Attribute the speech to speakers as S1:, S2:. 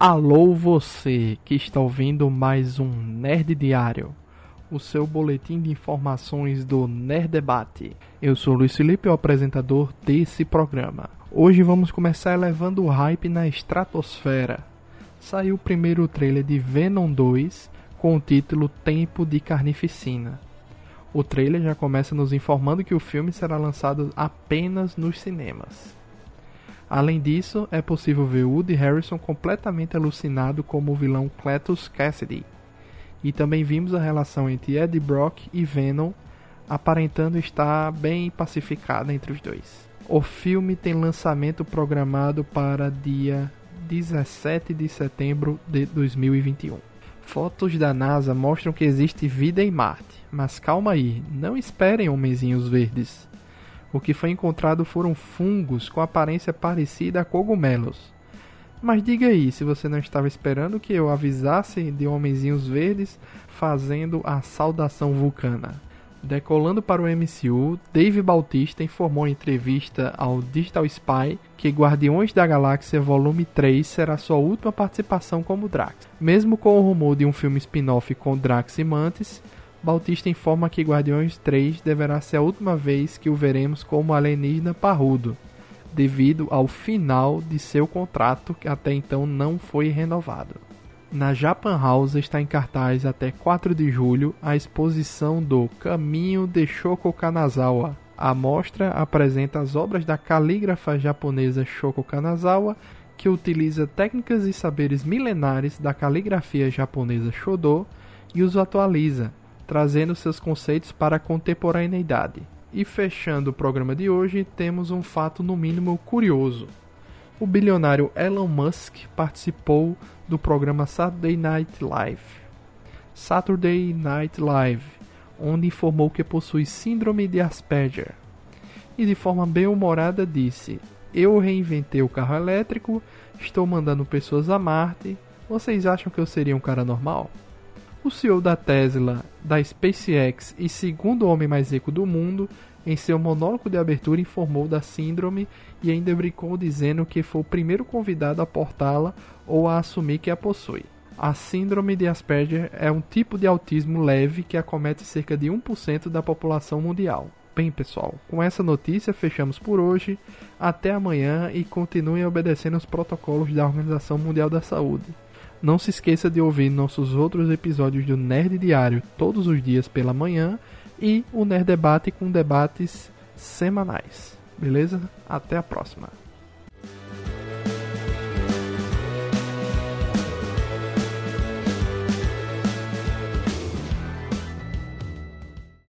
S1: Alô você que está ouvindo mais um Nerd Diário, o seu boletim de informações do Nerd Debate. Eu sou Luiz Felipe, o apresentador desse programa. Hoje vamos começar elevando o hype na estratosfera. Saiu o primeiro trailer de Venom 2 com o título Tempo de Carnificina. O trailer já começa nos informando que o filme será lançado apenas nos cinemas. Além disso, é possível ver Woody Harrison completamente alucinado como o vilão Cletus Cassidy. E também vimos a relação entre Eddie Brock e Venom aparentando estar bem pacificada entre os dois. O filme tem lançamento programado para dia 17 de setembro de 2021. Fotos da NASA mostram que existe vida em Marte, mas calma aí, não esperem homenzinhos verdes. O que foi encontrado foram fungos com aparência parecida a cogumelos. Mas diga aí, se você não estava esperando que eu avisasse de homenzinhos verdes fazendo a saudação vulcana. Decolando para o MCU, Dave Bautista informou em entrevista ao Digital Spy que Guardiões da Galáxia Volume 3 será sua última participação como Drax. Mesmo com o rumor de um filme spin-off com Drax e Mantis, Bautista informa que Guardiões 3 deverá ser a última vez que o veremos como alienígena parrudo, devido ao final de seu contrato que até então não foi renovado. Na Japan House está em cartaz até 4 de julho a exposição do Caminho de Shoko Kanazawa. A mostra apresenta as obras da calígrafa japonesa Shoko Kanazawa, que utiliza técnicas e saberes milenares da caligrafia japonesa Shodo e os atualiza, trazendo seus conceitos para a contemporaneidade. E fechando o programa de hoje, temos um fato no mínimo curioso. O bilionário Elon Musk participou do programa Saturday Night Live. Saturday Night Live, onde informou que possui síndrome de Asperger. E de forma bem humorada disse: Eu reinventei o carro elétrico, estou mandando pessoas a Marte. Vocês acham que eu seria um cara normal? O CEO da Tesla, da SpaceX e segundo homem mais rico do mundo, em seu monólogo de abertura informou da síndrome e ainda brincou dizendo que foi o primeiro convidado a portá-la ou a assumir que a possui. A síndrome de Asperger é um tipo de autismo leve que acomete cerca de 1% da população mundial. Bem, pessoal, com essa notícia fechamos por hoje. Até amanhã e continuem obedecendo os protocolos da Organização Mundial da Saúde. Não se esqueça de ouvir nossos outros episódios do Nerd Diário todos os dias pela manhã e o Nerd Debate com debates semanais. Beleza? Até a próxima.